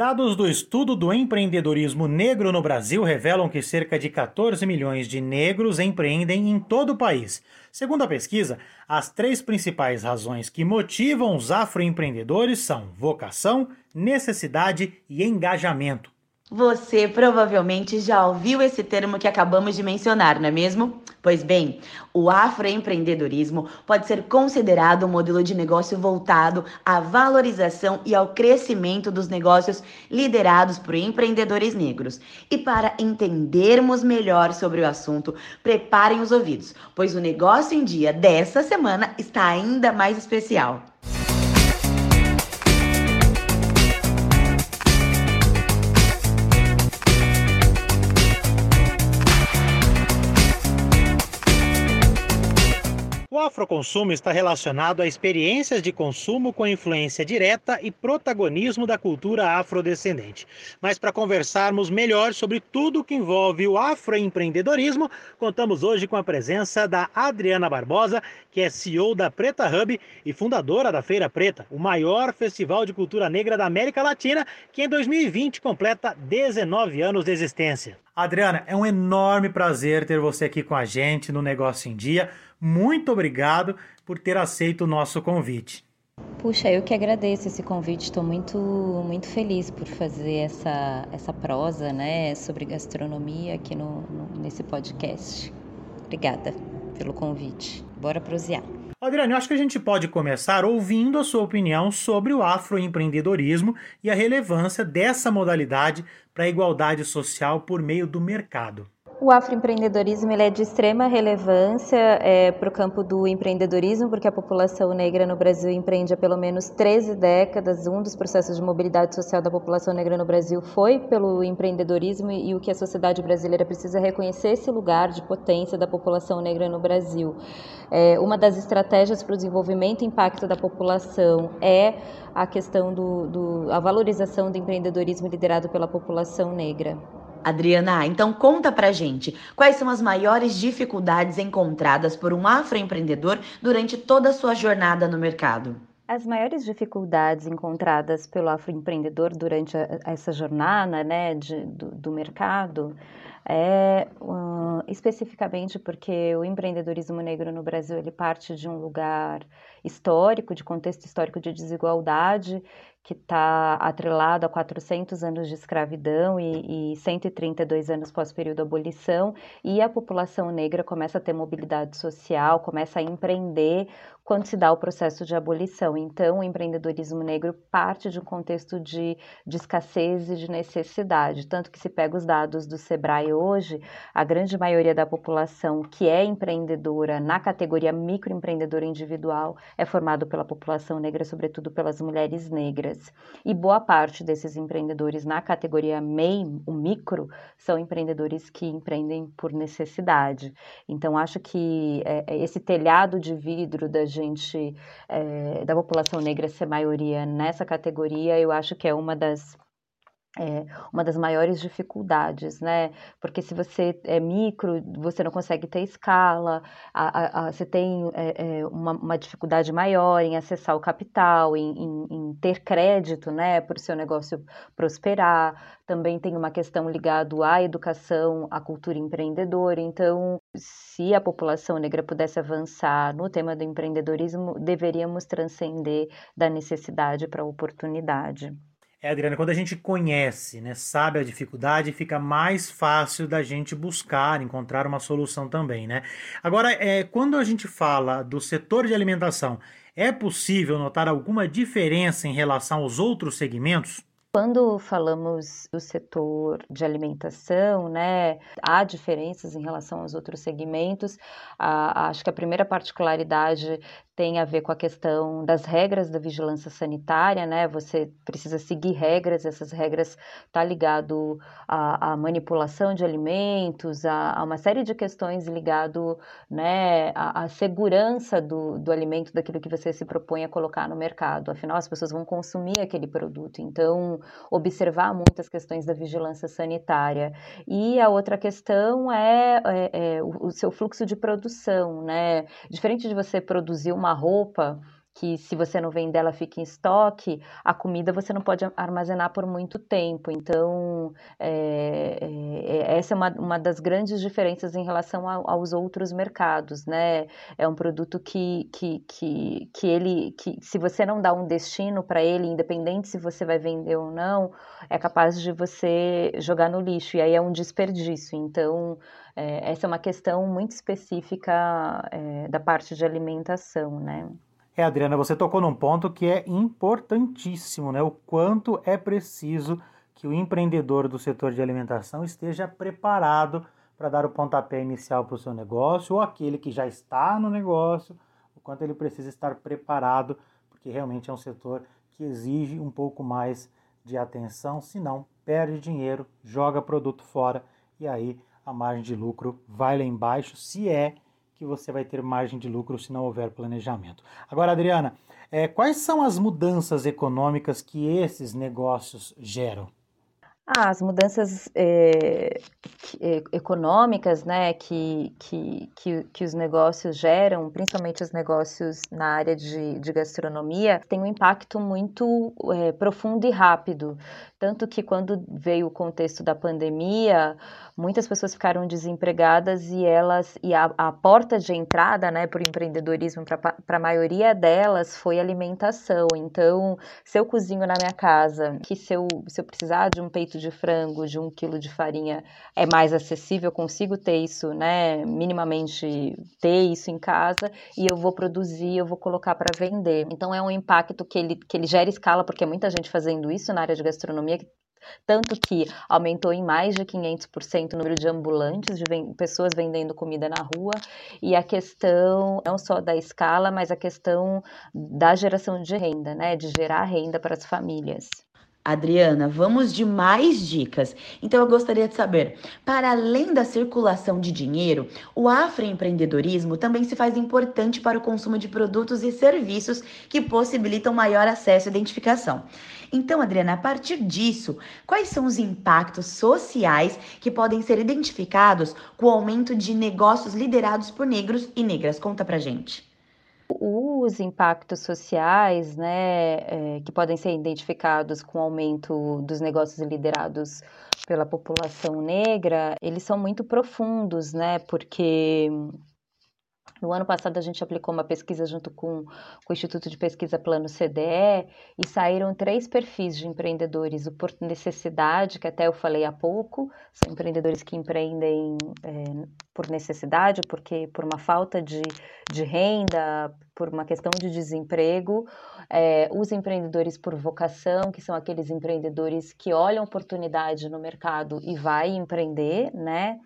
Dados do estudo do empreendedorismo negro no Brasil revelam que cerca de 14 milhões de negros empreendem em todo o país. Segundo a pesquisa, as três principais razões que motivam os afroempreendedores são vocação, necessidade e engajamento. Você provavelmente já ouviu esse termo que acabamos de mencionar, não é mesmo? Pois bem, o afroempreendedorismo pode ser considerado um modelo de negócio voltado à valorização e ao crescimento dos negócios liderados por empreendedores negros. E para entendermos melhor sobre o assunto, preparem os ouvidos, pois o negócio em dia dessa semana está ainda mais especial. Afroconsumo está relacionado a experiências de consumo com influência direta e protagonismo da cultura afrodescendente. Mas para conversarmos melhor sobre tudo que envolve o afroempreendedorismo, contamos hoje com a presença da Adriana Barbosa, que é CEO da Preta Hub e fundadora da Feira Preta, o maior festival de cultura negra da América Latina, que em 2020 completa 19 anos de existência. Adriana, é um enorme prazer ter você aqui com a gente no Negócio em Dia. Muito obrigado por ter aceito o nosso convite. Puxa, eu que agradeço esse convite. Estou muito, muito feliz por fazer essa, essa prosa, né, sobre gastronomia aqui no, no nesse podcast. Obrigada pelo convite. Bora prosear. Adriane, eu acho que a gente pode começar ouvindo a sua opinião sobre o afroempreendedorismo e a relevância dessa modalidade para a igualdade social por meio do mercado. O afroempreendedorismo ele é de extrema relevância é, para o campo do empreendedorismo, porque a população negra no Brasil empreende há pelo menos 13 décadas. Um dos processos de mobilidade social da população negra no Brasil foi pelo empreendedorismo e, o que a sociedade brasileira precisa é reconhecer esse lugar de potência da população negra no Brasil. É, uma das estratégias para o desenvolvimento e impacto da população é a questão do, do a valorização do empreendedorismo liderado pela população negra. Adriana, então conta pra gente quais são as maiores dificuldades encontradas por um afroempreendedor durante toda a sua jornada no mercado. As maiores dificuldades encontradas pelo afroempreendedor durante a, essa jornada né, de, do, do mercado é uh, especificamente porque o empreendedorismo negro no Brasil ele parte de um lugar histórico, de contexto histórico de desigualdade, que está atrelado a 400 anos de escravidão e, e 132 anos pós-período abolição, e a população negra começa a ter mobilidade social, começa a empreender quando se dá o processo de abolição. Então, o empreendedorismo negro parte de um contexto de, de escassez e de necessidade. Tanto que, se pega os dados do Sebrae hoje, a grande maioria da população que é empreendedora na categoria microempreendedora individual é formado pela população negra, sobretudo pelas mulheres negras. E boa parte desses empreendedores na categoria MEI, o micro, são empreendedores que empreendem por necessidade. Então, acho que é, esse telhado de vidro da gente, é, da população negra ser maioria nessa categoria, eu acho que é uma das é uma das maiores dificuldades, né? Porque se você é micro, você não consegue ter escala, a, a, a, você tem é, é, uma, uma, dificuldade maior em acessar o capital, em, em, em ter crédito, né? Para o seu negócio prosperar. Também tem uma questão ligada à educação, à cultura empreendedora. Então, se a população negra pudesse avançar no tema do empreendedorismo, deveríamos transcender da necessidade para a oportunidade. É, Adriana, quando a gente conhece, né, sabe a dificuldade, fica mais fácil da gente buscar, encontrar uma solução também, né? Agora, é, quando a gente fala do setor de alimentação, é possível notar alguma diferença em relação aos outros segmentos? Quando falamos do setor de alimentação, né, há diferenças em relação aos outros segmentos. Ah, acho que a primeira particularidade tem a ver com a questão das regras da vigilância sanitária, né? Você precisa seguir regras, essas regras tá ligado à, à manipulação de alimentos, a, a, uma série de questões ligado, né, à, à segurança do, do alimento, daquilo que você se propõe a colocar no mercado. Afinal, as pessoas vão consumir aquele produto, então observar muitas questões da vigilância sanitária. E a outra questão é, é, é o, o seu fluxo de produção, né? Diferente de você produzir uma roupa que se você não vender ela fica em estoque, a comida você não pode armazenar por muito tempo. Então, é, é, essa é uma, uma das grandes diferenças em relação a, aos outros mercados, né? É um produto que, que, que, que ele, que se você não dá um destino para ele, independente se você vai vender ou não, é capaz de você jogar no lixo, e aí é um desperdício. Então, é, essa é uma questão muito específica da parte de alimentação, né? É, Adriana, você tocou num ponto que é importantíssimo, né? O quanto é preciso que o empreendedor do setor de alimentação esteja preparado para dar o pontapé inicial para o seu negócio, ou aquele que já está no negócio, o quanto ele precisa estar preparado, porque realmente é um setor que exige um pouco mais de atenção, senão perde dinheiro, joga produto fora e aí a margem de lucro vai lá embaixo, se é que você vai ter margem de lucro se não houver planejamento. Agora, Adriana, é, quais são as mudanças econômicas que esses negócios geram? Ah, as mudanças é, econômicas né, que, que, que, que, os negócios geram, principalmente os negócios na área de, de gastronomia, tem um impacto muito é, profundo e rápido. Tanto que quando veio o contexto da pandemia, muitas pessoas ficaram desempregadas e elas e a, a porta de entrada né, para o empreendedorismo, para a maioria delas, foi alimentação. Então, se eu cozinho na minha casa, que se eu, se eu precisar de um peito de frango, de um quilo de farinha, é mais acessível, eu consigo ter isso, né? Minimamente ter isso em casa e eu vou produzir, eu vou colocar para vender. Então, é um impacto que ele, que ele gera escala, porque muita gente fazendo isso na área de gastronomia tanto que aumentou em mais de 500% o número de ambulantes, de pessoas vendendo comida na rua, e a questão não só da escala, mas a questão da geração de renda, né, de gerar renda para as famílias. Adriana, vamos de mais dicas. Então eu gostaria de saber, para além da circulação de dinheiro, o afroempreendedorismo também se faz importante para o consumo de produtos e serviços que possibilitam maior acesso e identificação. Então, Adriana, a partir disso, quais são os impactos sociais que podem ser identificados com o aumento de negócios liderados por negros e negras? Conta pra gente os impactos sociais, né, é, que podem ser identificados com o aumento dos negócios liderados pela população negra, eles são muito profundos, né, porque no ano passado, a gente aplicou uma pesquisa junto com, com, o Instituto de Pesquisa Plano CDE e saíram três perfis de empreendedores: o por necessidade, que até eu falei há pouco, são empreendedores que empreendem é, por necessidade, porque por uma falta de, de renda, por uma questão de desemprego, é, os empreendedores por vocação, que são aqueles empreendedores que olham oportunidade no mercado e vai empreender, né?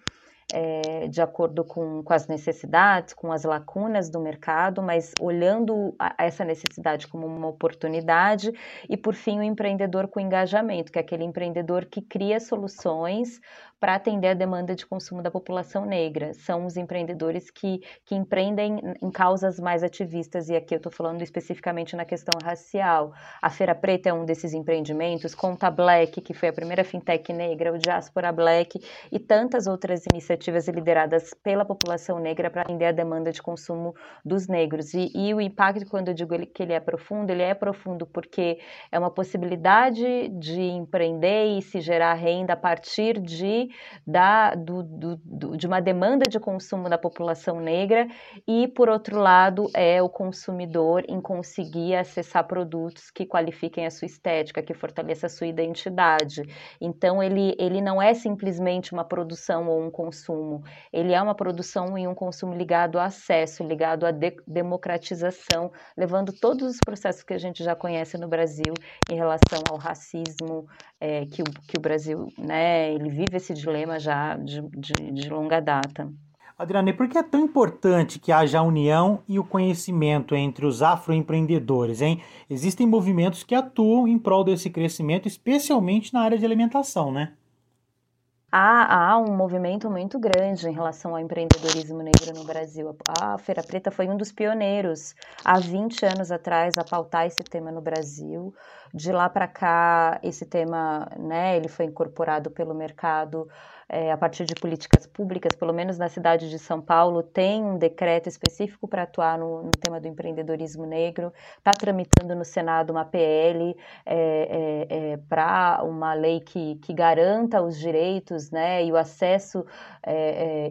É, de acordo com, com as necessidades, com as lacunas do mercado, mas olhando a, essa necessidade como uma oportunidade, e por fim o empreendedor com engajamento, que é aquele empreendedor que cria soluções para atender a demanda de consumo da população negra. São os empreendedores que, que empreendem em causas mais ativistas, e aqui eu estou falando especificamente na questão racial. A Feira Preta é um desses empreendimentos, Conta Black, que foi a primeira fintech negra, o Diaspora Black, e tantas outras iniciativas lideradas pela população negra para atender a demanda de consumo dos negros. E, e o impacto, quando eu digo que ele é profundo, ele é profundo porque é uma possibilidade de empreender e se gerar renda a partir de da, do, do, do, de uma demanda de consumo da população negra e, por outro lado, é o consumidor em conseguir acessar produtos que qualifiquem a sua estética, que fortaleçam a sua identidade. Então, ele, ele não é simplesmente uma produção ou um consumo, ele é uma produção e um consumo ligado ao acesso, ligado à de democratização, levando todos os processos que a gente já conhece no Brasil em relação ao racismo, é, que, o, que o Brasil, né, ele vive esse dilema já de, de, de longa data. Adriana, e por que é tão importante que haja a união e o conhecimento entre os afroempreendedores, hein? Existem movimentos que atuam em prol desse crescimento, especialmente na área de alimentação, né? Há, há um movimento muito grande em relação ao empreendedorismo negro no Brasil. A Feira Preta foi um dos pioneiros, há 20 anos atrás, a pautar esse tema no Brasil De lá para cá, esse tema, né, ele foi incorporado pelo mercado é, a partir de políticas públicas, pelo menos na cidade de São Paulo, tem um decreto específico para atuar no, no, tema do empreendedorismo negro, está tramitando no Senado uma PL é, é, é para uma lei que, que garanta os direitos né, e o acesso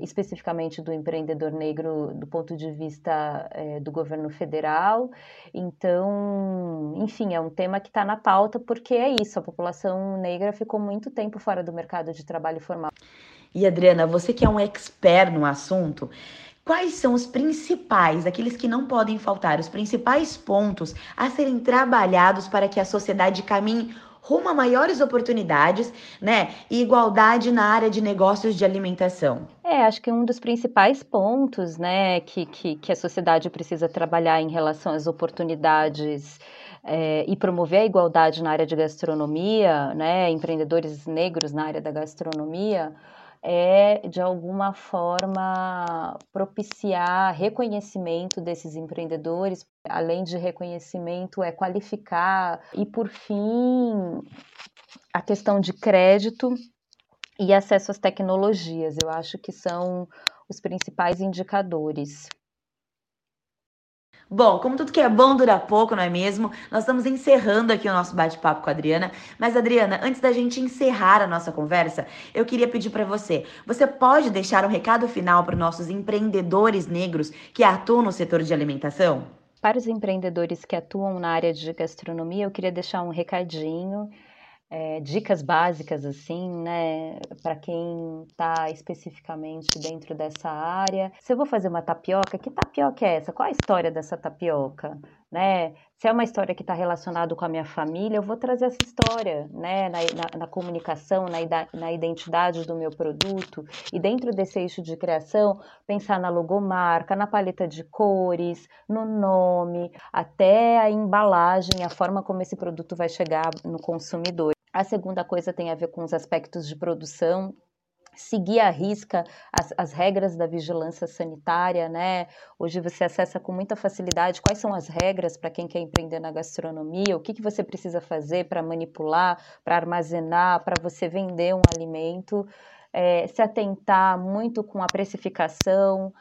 especificamente do empreendedor negro do ponto de vista do governo federal. Então, enfim, é um tema que está na pauta porque é isso, a população negra ficou muito tempo fora do mercado de trabalho formal. E Adriana, você que é um expert no assunto, quais são os principais, aqueles que não podem faltar, os principais pontos a serem trabalhados para que a sociedade caminhe rumo a maiores oportunidades, né, e igualdade na área de negócios de alimentação? É, acho que um dos principais pontos, né, que, que, que a sociedade precisa trabalhar em relação às oportunidades é, e promover a igualdade na área de gastronomia, né, empreendedores negros na área da gastronomia, é, de alguma forma, propiciar reconhecimento desses empreendedores, além de reconhecimento, é qualificar e, por fim, a questão de crédito e acesso às tecnologias. Eu acho que são os principais indicadores. Bom, como tudo que é bom dura pouco, não é mesmo? Nós estamos encerrando aqui o nosso bate-papo com a Adriana. Mas, Adriana, antes da gente encerrar a nossa conversa, eu queria pedir para você: você pode deixar um recado final para os nossos empreendedores negros que atuam no setor de alimentação? Para os empreendedores que atuam na área de gastronomia, eu queria deixar um recadinho é, dicas básicas assim, né, para quem está especificamente dentro dessa área. Se eu vou fazer uma tapioca, que tapioca é essa? Qual a história dessa tapioca? Né? Se é uma história que está relacionada com a minha família, eu vou trazer essa história, né, na, na, na comunicação, na, na identidade do meu produto e dentro desse eixo de criação, pensar na logomarca, na paleta de cores, no nome, até a embalagem, a forma como esse produto vai chegar no consumidor. A segunda coisa tem a ver com os aspectos de produção, seguir à risca as, as, regras da vigilância sanitária, né? Hoje você acessa com muita facilidade quais são as regras para quem quer empreender na gastronomia, o que, que você precisa fazer para manipular, para armazenar, para você vender um alimento. É, se atentar muito com a precificação,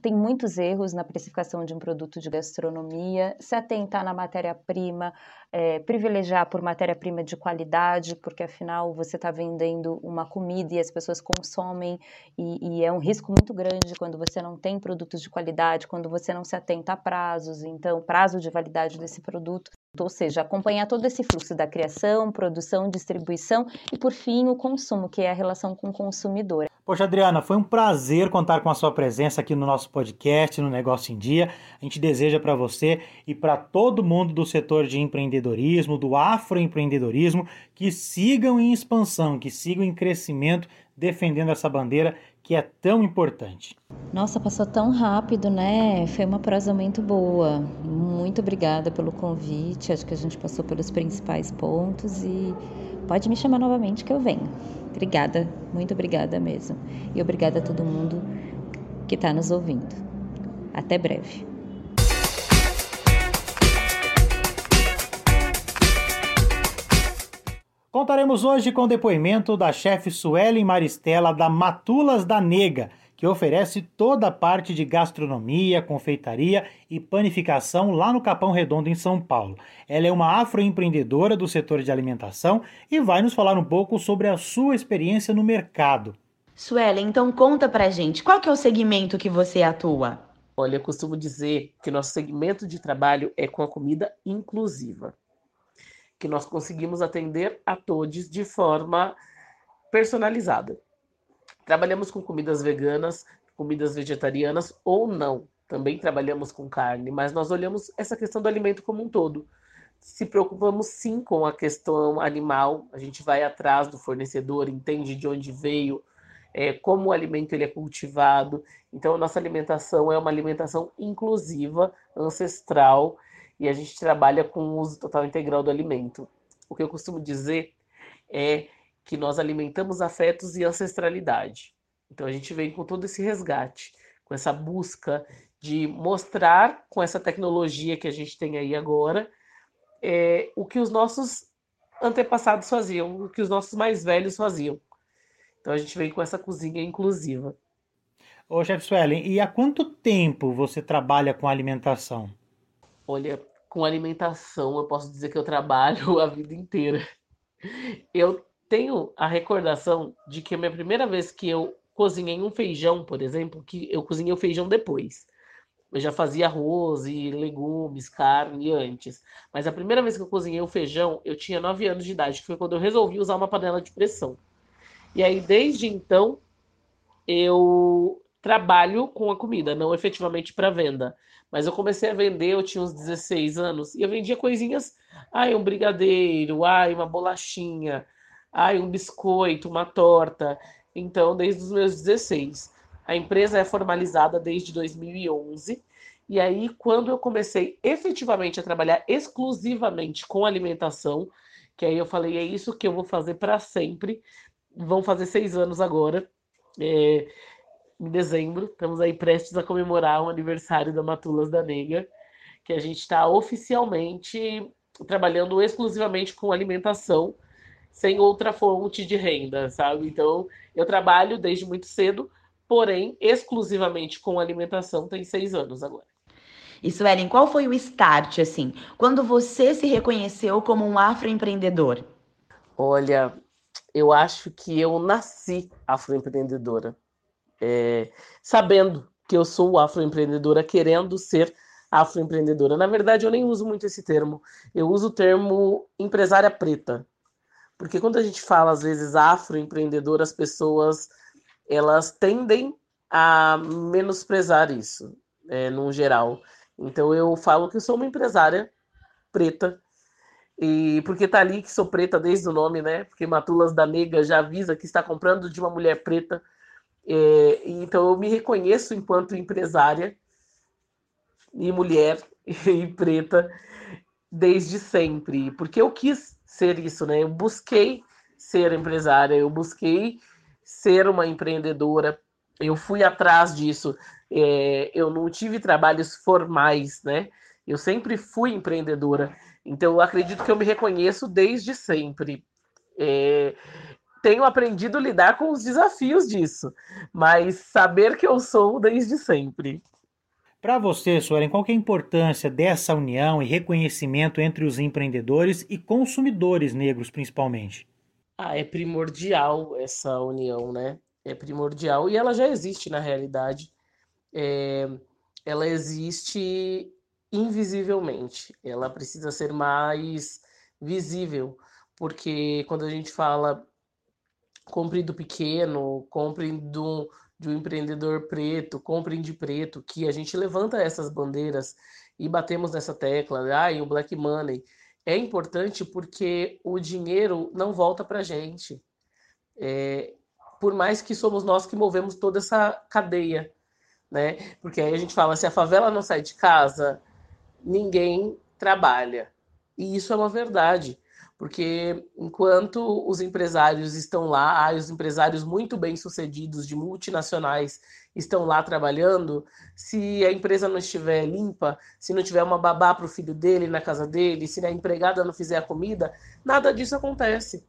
tem muitos erros na precificação de um produto de gastronomia, se atentar na matéria-prima, é, privilegiar por matéria-prima de qualidade, porque afinal você está vendendo uma comida e as pessoas consomem, e, e, é um risco muito grande quando você não tem produtos de qualidade, quando você não se atenta a prazos, então, prazo de validade desse produto. Ou seja, acompanhar todo esse fluxo da criação, produção, distribuição e, por fim, o consumo, que é a relação com o consumidor. Poxa, Adriana, foi um prazer contar com a sua presença aqui no nosso podcast, no Negócio em Dia. A gente deseja para você e para todo mundo do setor de empreendedorismo, do afroempreendedorismo, que sigam em expansão, que sigam em crescimento, defendendo essa bandeira que é tão importante. Nossa, passou tão rápido, né? Foi uma prosa muito boa. Muito obrigada pelo convite. Acho que a gente passou pelos principais pontos e pode me chamar novamente que eu venho. Obrigada, muito obrigada mesmo. E obrigada a todo mundo que está nos ouvindo. Até breve. Contaremos hoje com o depoimento da chefe Suelen Maristela da Matulas da Nega que oferece toda a parte de gastronomia, confeitaria e panificação lá no Capão Redondo, em São Paulo. Ela é uma afroempreendedora do setor de alimentação e vai nos falar um pouco sobre a sua experiência no mercado. Suelen, então conta pra gente, qual que é o segmento que você atua? Olha, eu costumo dizer que nosso segmento de trabalho é com a comida inclusiva, que nós conseguimos atender a todos de forma personalizada. Trabalhamos com comidas veganas, comidas vegetarianas ou não. Também trabalhamos com carne, mas nós olhamos essa questão do alimento como um todo. Se preocupamos sim com a questão animal, a gente vai atrás do fornecedor, entende de onde veio, é, como o alimento ele é cultivado. Então, nossa alimentação é uma alimentação inclusiva, ancestral, e a gente trabalha com o uso total integral do alimento. O que eu costumo dizer é que nós alimentamos afetos e ancestralidade. Então a gente vem com todo esse resgate, com essa busca de mostrar com essa tecnologia que a gente tem aí agora é, o que os nossos antepassados faziam, o que os nossos mais velhos faziam. Então a gente vem com essa cozinha inclusiva. Ô, chefe Suelen, e há quanto tempo você trabalha com alimentação? Olha, com alimentação eu posso dizer que eu trabalho a vida inteira. Eu tenho a recordação de que a minha primeira vez que eu cozinhei um feijão, por exemplo, que eu cozinhei o feijão depois. Eu já fazia arroz e legumes, carne antes. Mas a primeira vez que eu cozinhei o feijão, eu tinha 9 anos de idade, que foi quando eu resolvi usar uma panela de pressão. E aí, desde então, eu trabalho com a comida, não efetivamente para venda. Mas eu comecei a vender, eu tinha uns 16 anos, e eu vendia coisinhas, ai, um brigadeiro, ai, uma bolachinha, ai, um biscoito, uma torta. Então, desde os meus 16. A empresa é formalizada desde 2011. E aí, quando eu comecei efetivamente a trabalhar exclusivamente com alimentação, que aí eu falei, é isso que eu vou fazer para sempre. Vão fazer seis anos agora. É, em dezembro. Estamos aí prestes a comemorar o aniversário da Matulas da Nega, que a gente está oficialmente trabalhando exclusivamente com alimentação, sem outra fonte de renda, sabe? Então, eu trabalho desde muito cedo, porém, exclusivamente com alimentação, tem seis anos agora. E Suelen, qual foi o start, assim, quando você se reconheceu como um afroempreendedor? Olha, eu acho que eu nasci afroempreendedora é, sabendo que eu sou afroempreendedora, querendo ser afroempreendedora. Na verdade, eu nem uso muito esse termo. Eu uso o termo empresária preta. Porque quando a gente fala, às vezes, afroempreendedora, as pessoas elas tendem a menosprezar isso, é, no geral. Então eu falo que eu sou uma empresária preta, e porque tá ali que sou preta desde o nome, né? Porque Matulas da Nega já avisa que está comprando de uma mulher preta. É, então eu me reconheço enquanto empresária e mulher e preta desde sempre, porque eu quis ser isso, né? Eu busquei ser empresária, eu busquei ser uma empreendedora, eu fui atrás disso. É, eu não tive trabalhos formais, né? Eu sempre fui empreendedora, então eu acredito que eu me reconheço desde sempre. É, tenho aprendido a lidar com os desafios disso, mas saber que eu sou desde sempre. Para você, Suelen, qual é a importância dessa união e reconhecimento entre os empreendedores e consumidores negros, principalmente? Ah, é primordial essa união, né? É primordial e ela já existe na realidade. É... Ela existe invisivelmente. Ela precisa ser mais visível, porque quando a gente fala comprem do pequeno, comprem do, de um empreendedor preto, comprem de preto, que a gente levanta essas bandeiras e batemos nessa tecla, ah, e o black money. É importante porque o dinheiro não volta para a gente. É, por mais que somos nós que movemos toda essa cadeia, né? Porque aí a gente fala, se a favela não sai de casa, ninguém trabalha. E isso é uma verdade porque enquanto os empresários estão lá, os empresários muito bem sucedidos de multinacionais estão lá trabalhando, se a empresa não estiver limpa, se não tiver uma babá para o filho dele na casa dele, se a empregada não fizer a comida, nada disso acontece.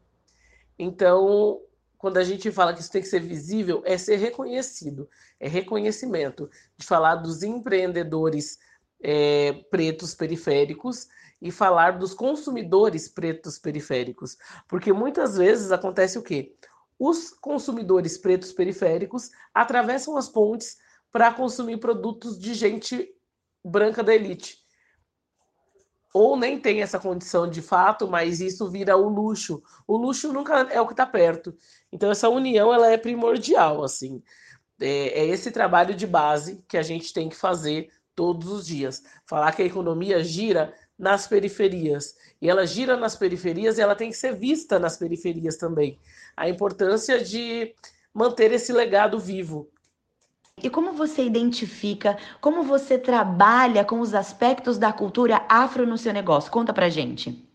Então, quando a gente fala que isso tem que ser visível, é ser reconhecido, é reconhecimento de falar dos empreendedores é, pretos periféricos e falar dos consumidores pretos periféricos. Porque muitas vezes acontece o quê? Os consumidores pretos periféricos atravessam as pontes para consumir produtos de gente branca da elite. Ou nem tem essa condição de fato, mas isso vira o luxo. O luxo nunca é o que está perto. Então essa união ela é primordial, assim. É, é esse trabalho de base que a gente tem que fazer todos os dias. Falar que a economia gira nas periferias. E ela gira nas periferias e ela tem que ser vista nas periferias também. A importância de manter esse legado vivo. E como você identifica, como você trabalha com os aspectos da cultura afro no seu negócio? Conta pra gente.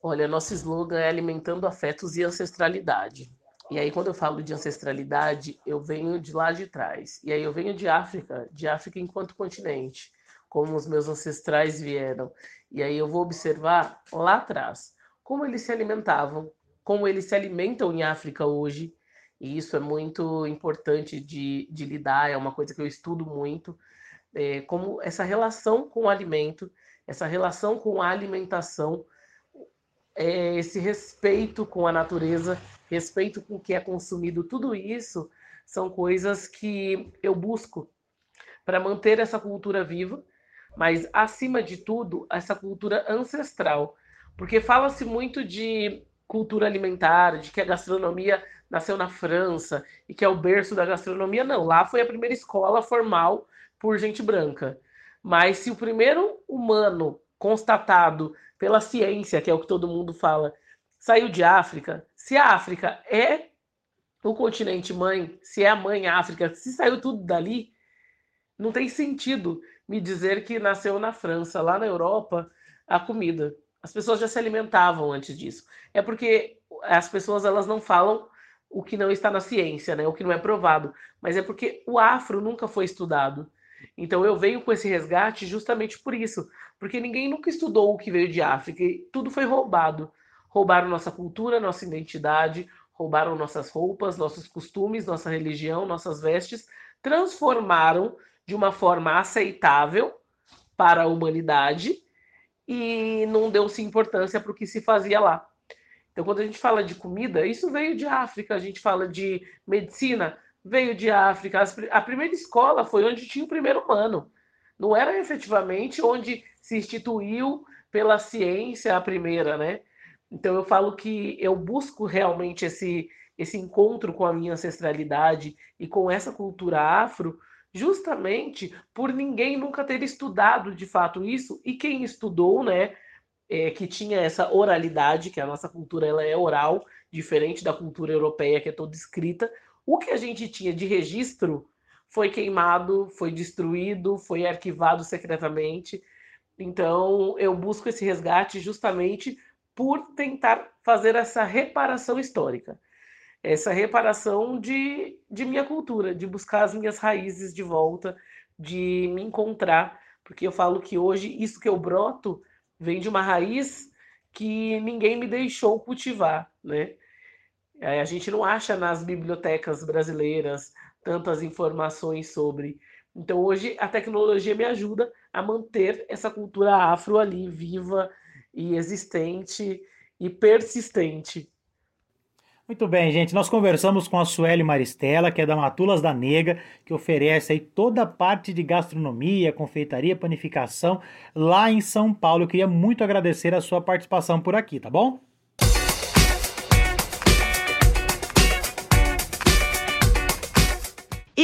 Olha, nosso slogan é alimentando afetos e ancestralidade. E aí, quando eu falo de ancestralidade, eu venho de lá de trás. E aí, eu venho de África, de África enquanto continente como os meus ancestrais vieram. E aí eu vou observar lá atrás como eles se alimentavam, como eles se alimentam em África hoje. E isso é muito importante de, de lidar, é uma coisa que eu estudo muito. É, como essa relação com o alimento, essa relação com a alimentação, é, esse respeito com a natureza, respeito com o que é consumido, tudo isso são coisas que eu busco para manter essa cultura viva, mas acima de tudo, essa cultura ancestral. Porque fala-se muito de cultura alimentar, de que a gastronomia nasceu na França e que é o berço da gastronomia. Não, lá foi a primeira escola formal por gente branca. Mas se o primeiro humano constatado pela ciência, que é o que todo mundo fala, saiu de África, se a África é o continente mãe, se é a mãe África, se saiu tudo dali, não tem sentido me dizer que nasceu na França, lá na Europa, a comida. As pessoas já se alimentavam antes disso. É porque as pessoas elas não falam o que não está na ciência, né? O que não é provado, mas é porque o afro nunca foi estudado. Então eu venho com esse resgate justamente por isso, porque ninguém nunca estudou o que veio de África e tudo foi roubado. Roubaram nossa cultura, nossa identidade, roubaram nossas roupas, nossos costumes, nossa religião, nossas vestes, transformaram de uma forma aceitável para a humanidade e não deu-se importância para o que se fazia lá. Então, quando a gente fala de comida, isso veio de África, a gente fala de medicina, veio de África. A primeira escola foi onde tinha o primeiro humano. Não era efetivamente onde se instituiu pela ciência a primeira, né? Então eu falo que eu busco realmente esse esse encontro com a minha ancestralidade e com essa cultura afro, justamente por ninguém nunca ter estudado de fato isso e quem estudou, né, é, que tinha essa oralidade, que a nossa cultura ela é oral, diferente da cultura europeia que é toda escrita, o que a gente tinha de registro foi queimado, foi destruído, foi arquivado secretamente. Então, eu busco esse resgate justamente por tentar fazer essa reparação histórica. Essa reparação de, de minha cultura, de buscar as minhas raízes de volta, de me encontrar. Porque eu falo que hoje isso que eu broto vem de uma raiz que ninguém me deixou cultivar, né? A gente não acha nas bibliotecas brasileiras tantas informações sobre. Então, hoje, a tecnologia me ajuda a manter essa cultura afro ali viva e existente e persistente. Muito bem, gente. Nós conversamos com a Sueli Maristela, que é da Matulas da Nega, que oferece aí toda a parte de gastronomia, confeitaria, panificação lá em São Paulo. Eu queria muito agradecer a sua participação por aqui, tá bom?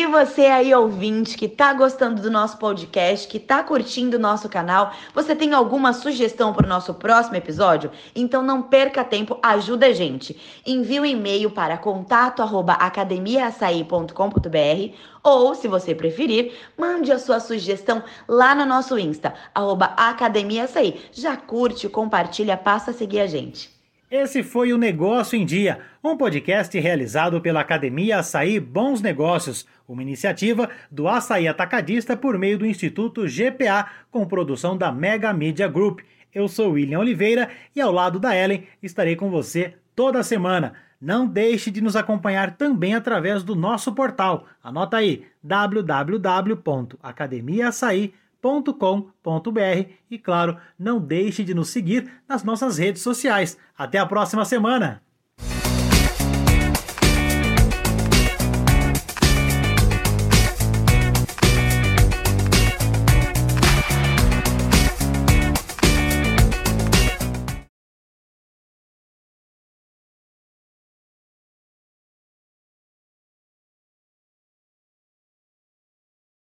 Você aí, ouvinte, que tá gostando do nosso podcast, que tá curtindo o nosso canal, você tem alguma sugestão para o nosso próximo episódio? Então não perca tempo, ajuda a gente. Envie um e-mail para contato@academiaaçaí.com.br ou, se você preferir, mande a sua sugestão lá no nosso Insta, arroba Academia Açaí. Já curte, compartilha, passa a seguir a gente. Esse foi o Negócio em Dia, um podcast realizado pela Academia Açaí Bons Negócios, uma iniciativa do Açaí Atacadista por meio do Instituto GPA, com produção da Mega Media Group. Eu sou William Oliveira e ao lado da Ellen estarei com você toda semana. Não deixe de nos acompanhar também através do nosso portal. Anota aí www.academiaaçaí.com.br e claro, não deixe de nos seguir nas nossas redes sociais. Até a próxima semana!